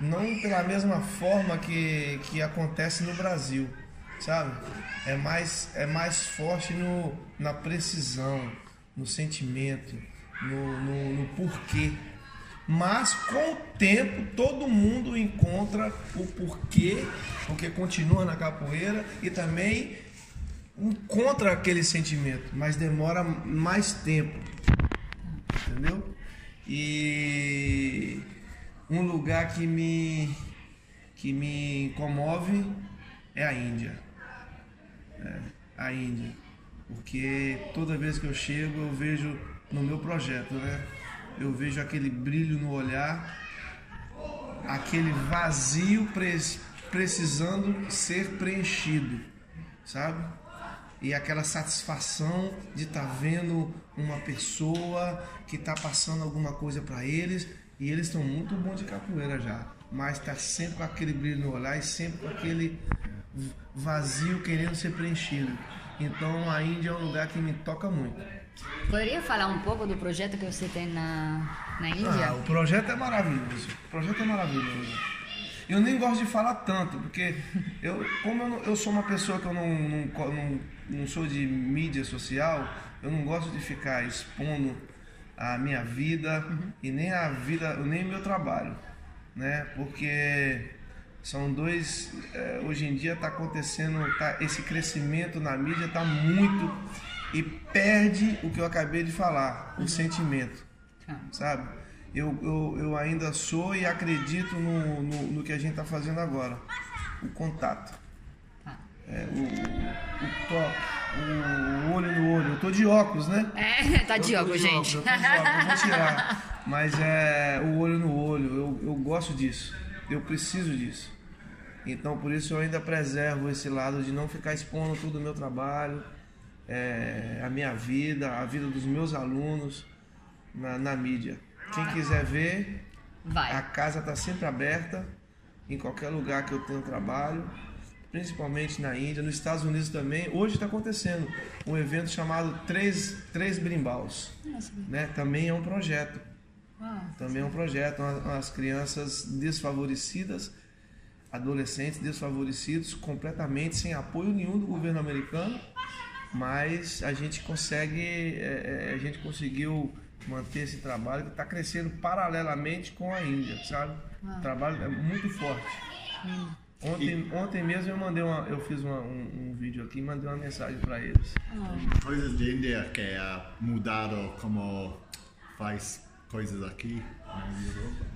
não pela mesma forma que, que acontece no Brasil sabe? É mais, é mais forte no, na precisão, no sentimento, no, no, no porquê. Mas com o tempo todo mundo encontra o porquê, porque continua na capoeira e também encontra aquele sentimento, mas demora mais tempo. Entendeu? E um lugar que me que me comove é a Índia é, a Índia. Porque toda vez que eu chego, eu vejo no meu projeto, né? Eu vejo aquele brilho no olhar, aquele vazio precisando ser preenchido, sabe? E aquela satisfação de estar tá vendo uma pessoa que está passando alguma coisa para eles e eles estão muito bons de capoeira já, mas está sempre com aquele brilho no olhar e sempre com aquele vazio querendo ser preenchido. Então a Índia é um lugar que me toca muito.
Poderia falar um pouco do projeto que você tem na, na Índia?
Ah, o projeto é maravilhoso. O projeto é maravilhoso. Eu nem gosto de falar tanto, porque eu, como eu, não, eu sou uma pessoa que eu não, não, não, não sou de mídia social, eu não gosto de ficar expondo a minha vida uhum. e nem a vida, nem o meu trabalho, né? Porque são dois. É, hoje em dia está acontecendo, tá, esse crescimento na mídia está muito e perde o que eu acabei de falar, o sentimento, tá. sabe? Eu, eu, eu ainda sou e acredito no, no, no que a gente está fazendo agora, o contato, tá. é, o, o toque, o olho no olho. Eu tô de óculos, né?
É, tá de
Eu tô
óculos, gente.
Eu tô de óculos, vou tirar. Mas é o olho no olho, eu, eu gosto disso. Eu preciso disso. Então por isso eu ainda preservo esse lado de não ficar expondo todo o meu trabalho, é, a minha vida, a vida dos meus alunos na, na mídia. Quem quiser ver, a
Vai.
casa está sempre aberta, em qualquer lugar que eu tenho trabalho, principalmente na Índia, nos Estados Unidos também. Hoje está acontecendo um evento chamado Três, Três Brimbaus. Né? Também é um projeto. Também é um projeto. As crianças desfavorecidas, adolescentes desfavorecidos, completamente sem apoio nenhum do governo americano, mas a gente consegue, é, é, a gente conseguiu manter esse trabalho que está crescendo paralelamente com a Índia, sabe? O trabalho é muito forte. Ontem, ontem mesmo eu mandei uma, eu fiz uma- um, um vídeo aqui e mandei uma mensagem para eles.
Coisas de Índia que é mudado como faz coisas aqui na Europa.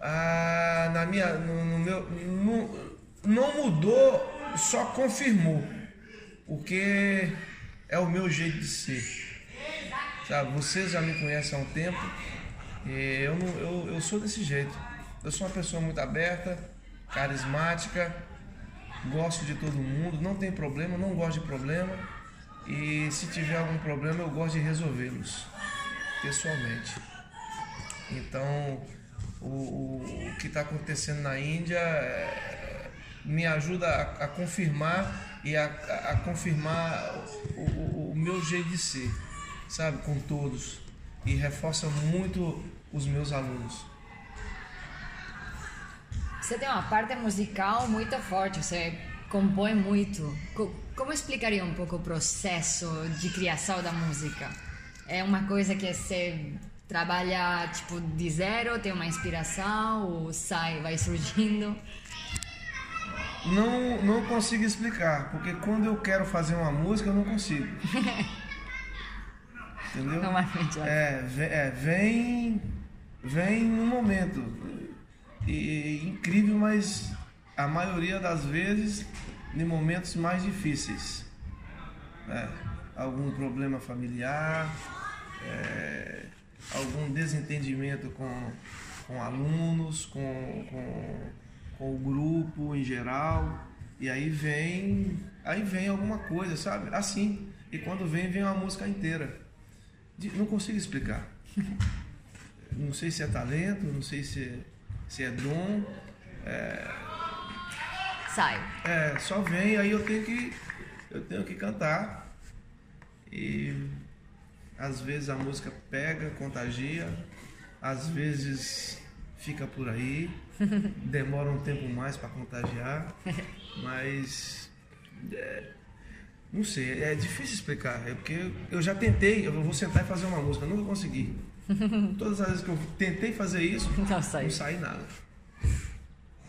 Ah, na minha, no, no meu, no- não mudou, só confirmou, porque é o meu jeito de ser. Sabe, vocês já me conhecem há um tempo, eu, não, eu, eu sou desse jeito. Eu sou uma pessoa muito aberta, carismática, gosto de todo mundo, não tem problema, não gosto de problema, e se tiver algum problema eu gosto de resolvê-los pessoalmente. Então, o, o, o que está acontecendo na Índia é, me ajuda a, a confirmar e a, a- confirmar o- o meu jeito de ser, sabe, com todos. E reforça muito os meus alunos.
Você tem uma parte musical muito forte, você compõe muito. Co- Como explicaria um pouco o processo de criação da música? É uma coisa que você trabalha tipo de zero, tem uma inspiração, ou sai, vai surgindo?
Não, não consigo explicar, porque quando eu quero fazer uma música, eu não consigo. Entendeu?
Normalmente, né?
É, ve- é, vem, vem no momento. E, e incrível, mas a maioria das vezes em momentos mais difíceis. É, algum problema familiar, é, algum desentendimento com, com alunos, com, com, com o grupo em geral. E aí vem, aí vem alguma coisa, sabe? Assim. E quando vem, vem uma música inteira. Não consigo explicar. Não sei se é talento, não sei se, se é dom.
Sai.
É, só vem, aí eu tenho que eu tenho que cantar. E às vezes a música pega, contagia, às vezes fica por aí, demora um tempo mais para contagiar, mas é, não sei, é difícil explicar, é porque eu já tentei, eu vou sentar e fazer uma música, nunca consegui. Todas as vezes que eu tentei fazer isso,
Não sai.
não sai nada.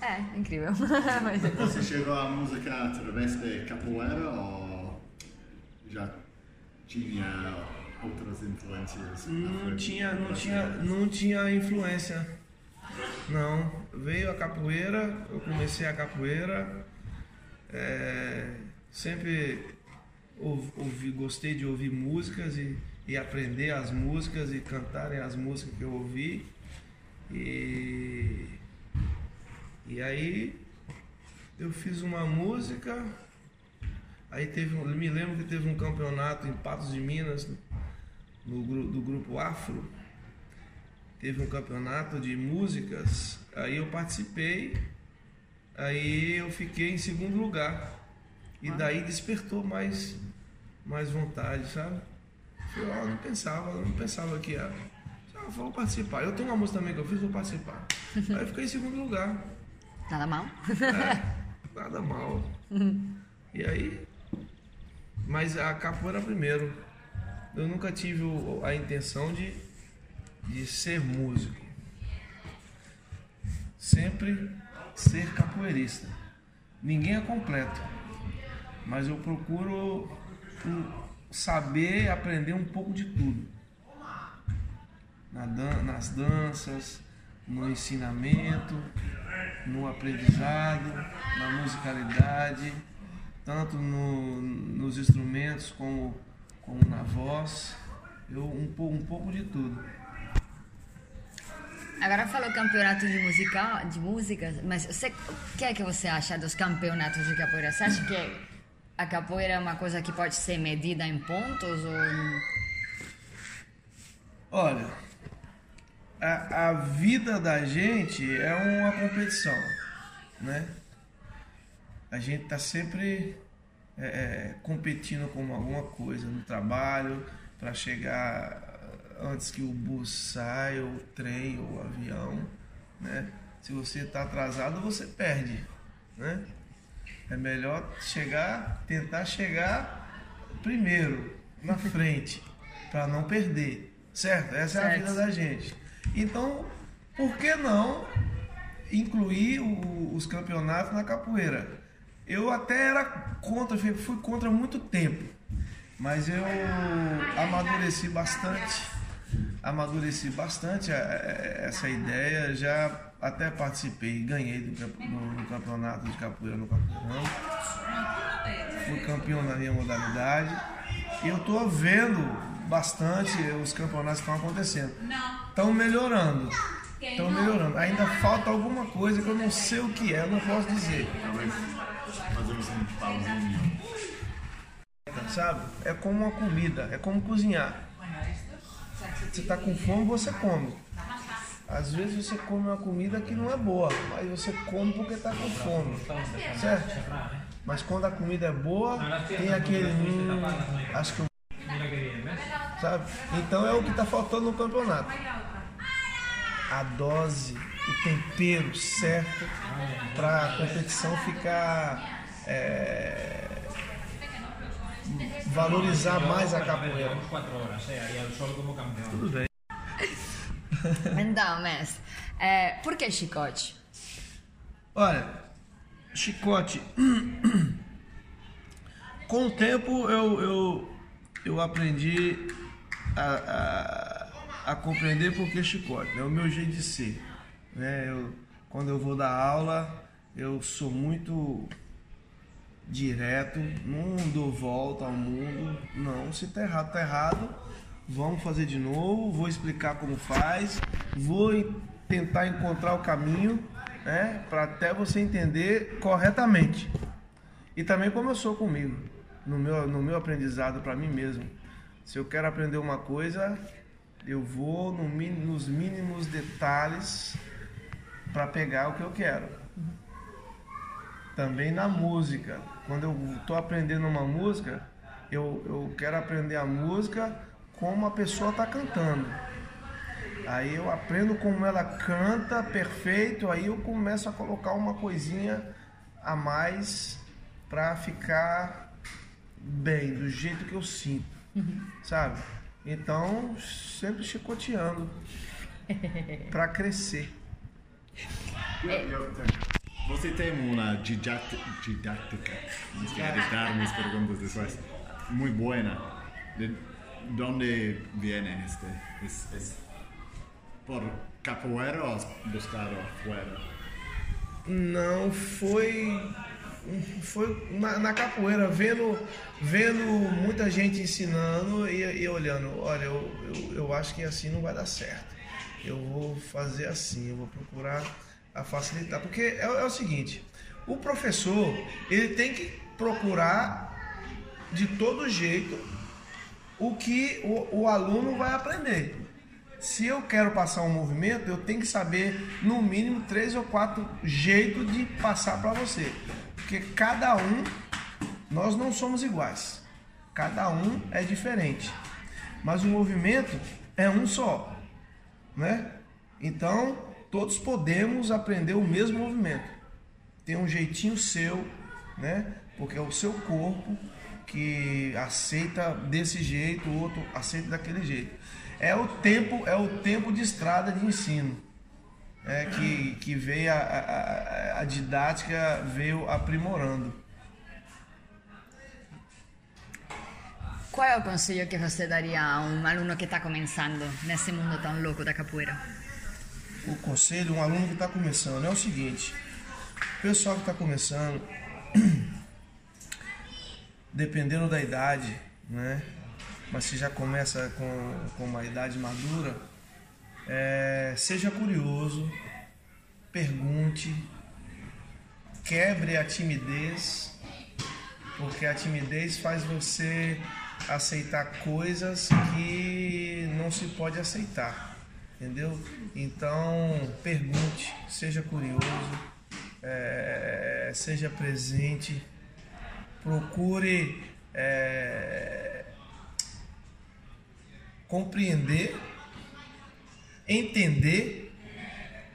É, incrível. Mas-
Você chegou à música através de capoeira ou já tinha outras influências?
Não tinha, não tinha, não tinha influência. Não. Veio a capoeira, eu comecei a capoeira. é, sempre ouvi, gostei de ouvir músicas e, e aprender as músicas e cantarem as músicas que eu ouvi. E, e aí eu fiz uma música. Aí teve um, me lembro que teve um campeonato em Patos de Minas, no, do grupo Afro. Teve um campeonato de músicas, aí eu participei, aí eu fiquei em segundo lugar. E daí despertou mais, mais vontade, sabe? Eu não pensava, eu não pensava que ia. Ah, vou participar. Eu tenho uma música também que eu fiz, vou participar. Aí eu fiquei em segundo lugar.
Nada mal?
É, nada mal. E aí. Mas a capoeira primeiro. Eu nunca tive a intenção de, de ser músico. Sempre ser capoeirista. Ninguém é completo. Mas eu procuro saber aprender um pouco de tudo. Nas danças, no ensinamento, no aprendizado, na musicalidade. tanto no, nos instrumentos como, como na voz. Eu, um, um pouco de tudo.
Agora falou campeonato de música, de músicas, mas você, o que é que você acha dos campeonatos de capoeira? Você acha que a capoeira é uma coisa que pode ser medida em pontos ou
Olha, a, a vida da gente é uma competição, né? A gente tá sempre é, é, competindo com alguma coisa no trabalho para chegar antes que o bus saia, o trem ou o avião, né? Se você está atrasado, você perde, né? É melhor chegar, tentar chegar primeiro, na frente, para não perder, certo? Essa é a
Certo.
vida da gente. Então, por que não incluir o- os campeonatos na capoeira? Eu até era contra, fui contra muito tempo, mas eu amadureci bastante, amadureci bastante a- a- essa ideia, já até participei, ganhei do, no, no campeonato de capoeira no Capoeirão, fui campeão na minha modalidade e eu tô vendo bastante os campeonatos que estão acontecendo. Estão melhorando. Estão melhorando. Ainda falta alguma coisa que eu não sei o que é, não posso dizer. Sabe? É como uma comida, é como cozinhar. Você tá com fome, você come. Às vezes você come uma comida que não é boa, mas você come porque tá com fome. Certo? Mas quando a comida é boa, tem aquele. Hum, acho que eu sabe? Então é o que está faltando no campeonato. A dose, o tempero certo para a competição ficar é, valorizar mais a capoeira. Tudo bem.
Então, mestre, é, por que chicote?
Olha, chicote. Com o tempo eu, eu, eu aprendi a, a, a compreender por que chicote. É o meu jeito de ser. Né? Eu, quando eu vou dar aula, eu sou muito direto, não dou volta ao mundo. Não, se tá errado, tá errado. Vamos fazer de novo, vou explicar como faz, vou en- tentar encontrar o caminho, né, para até você entender corretamente. E também como eu sou comigo, no meu, no meu aprendizado para mim mesmo. Se eu quero aprender uma coisa, eu vou no nos mínimos detalhes para pegar o que eu quero. Também na música. Quando eu estou aprendendo uma música, eu, eu quero aprender a música como a pessoa está cantando. Aí eu aprendo como ela canta perfeito, aí eu começo a colocar uma coisinha a mais para ficar bem, do jeito que eu sinto, sabe? Então, sempre chicoteando para crescer.
Você tem uma didática, didática vamos editar mis preguntas después, muy buena. ¿De dónde viene este? ¿Es, es por capoeira o has buscado afuera?
Não, foi. Foi na, na capoeira, vendo, vendo muita gente ensinando e, e olhando, olha, eu, eu, eu acho que assim não vai dar certo. Eu vou fazer assim, eu vou procurar a facilitar. Porque é, é o seguinte, o professor ele tem que procurar de todo jeito o que o, o aluno vai aprender. Se eu quero passar um movimento, eu tenho que saber no mínimo três ou quatro jeitos de passar para você. Porque cada um, nós não somos iguais. Cada um é diferente. Mas o movimento é um só, né? Então, todos podemos aprender o mesmo movimento. Tem um jeitinho seu, né? Porque é o seu corpo que aceita desse jeito, o outro aceita daquele jeito. É o tempo, é o tempo de estrada de ensino. É, que, que veio a, a, a- didática veio aprimorando.
Qual é o conselho que você daria a um aluno que está começando nesse mundo tão louco da capoeira?
o conselho, um aluno que está começando, é o seguinte: o pessoal que está começando, dependendo da idade, né? Mas se já começa com, com uma idade madura, é, seja curioso, pergunte, quebre a timidez, porque a timidez faz você aceitar coisas que não se pode aceitar, entendeu? Então pergunte, seja curioso, é, seja presente, procure é, compreender, entender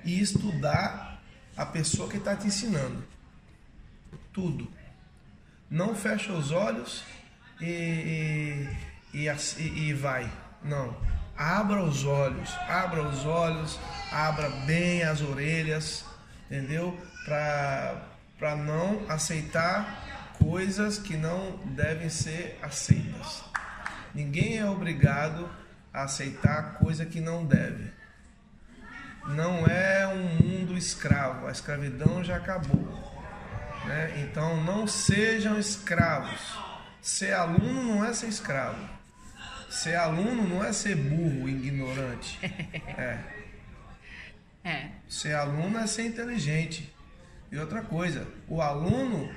e estudar a pessoa que está te ensinando. Tudo. Não fecha os olhos e, e, e, e vai. Não. Abra os olhos, abra os olhos, abra bem as orelhas, entendeu? Para não aceitar coisas que não devem ser aceitas. Ninguém é obrigado a aceitar coisa que não deve. Não é um mundo escravo, a escravidão já acabou. Né? Então não sejam escravos. Ser aluno não é ser escravo. Ser aluno não é ser burro, ignorante. É. é. Ser aluno é ser inteligente. E outra coisa, o aluno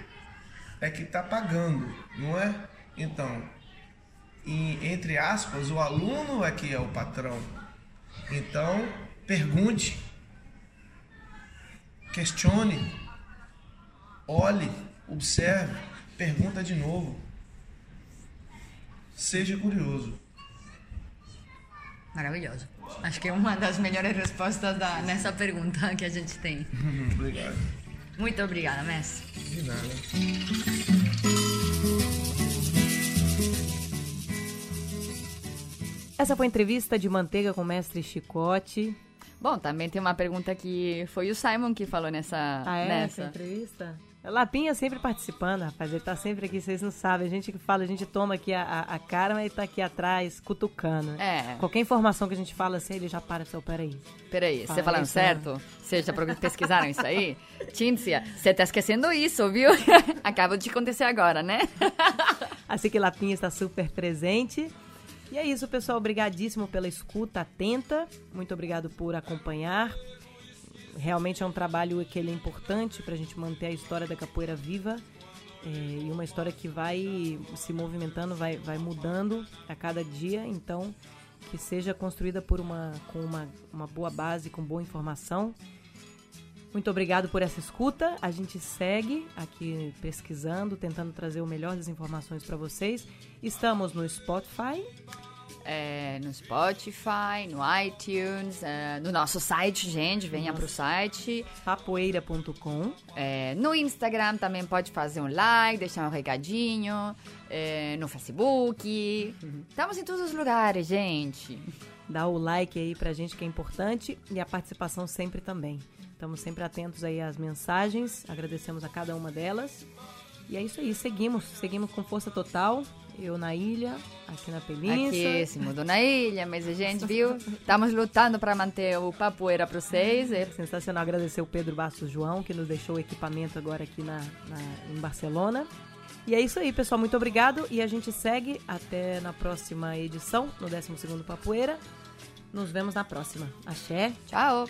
é que está pagando, não é? Então, em, entre aspas, o aluno é que é o patrão. Então, pergunte, questione, olhe, observe, pergunta de novo. Seja curioso.
Maravilhoso. Acho que é uma das melhores respostas da, nessa pergunta que a gente tem.
Obrigado.
Muito obrigada, mestre.
De nada.
Essa foi a entrevista de Manteiga com o mestre Chicote.
Bom, também tem uma pergunta que foi o Simon que falou nessa.
Ah, é?
Nessa
entrevista? Lapinha sempre participando, rapaz. Ele tá sempre aqui, vocês não sabem. A gente que fala, a gente toma aqui a, a, cara, mas ele tá aqui atrás, cutucando.
É.
Qualquer informação que a gente fala assim, ele já para e fala, peraí.
Peraí, você falando certo? Vocês já pesquisaram isso aí? Tíncia, você tá esquecendo isso, viu? Acaba de acontecer agora, né?
assim que Lapinha está super presente. E é isso, pessoal. Obrigadíssimo pela escuta atenta. Muito obrigado por acompanhar. Realmente é um trabalho que é importante para a gente manter a história da capoeira viva. É, e uma história que vai se movimentando, vai, vai mudando a cada dia. Então, que seja construída por uma, com uma, uma boa base, com boa informação. Muito obrigado por essa escuta. A gente segue aqui pesquisando, tentando trazer o melhor das informações para vocês. Estamos no Spotify.
É, no Spotify, no iTunes, é, no nosso site, gente, venha para o site.
Papoeira.com.
É, no Instagram também pode fazer um like, deixar um recadinho. É, no Facebook. Uhum. Estamos em todos os lugares, gente.
Dá o like aí pra gente que é importante e a participação sempre também. Estamos sempre atentos aí às mensagens, agradecemos a cada uma delas. E é isso aí, seguimos, seguimos com força total. Eu na ilha, aqui na Península.
Aqui se mudou na ilha, mas a gente viu, estamos lutando para manter o papoeira para vocês. É
sensacional agradecer o Pedro Bastos João, que nos deixou o equipamento agora aqui na, na, em Barcelona. E é isso aí, pessoal. Muito obrigado. E a gente segue até na próxima edição, no 12 Papoeira. Nos vemos na próxima. Axé.
Tchau.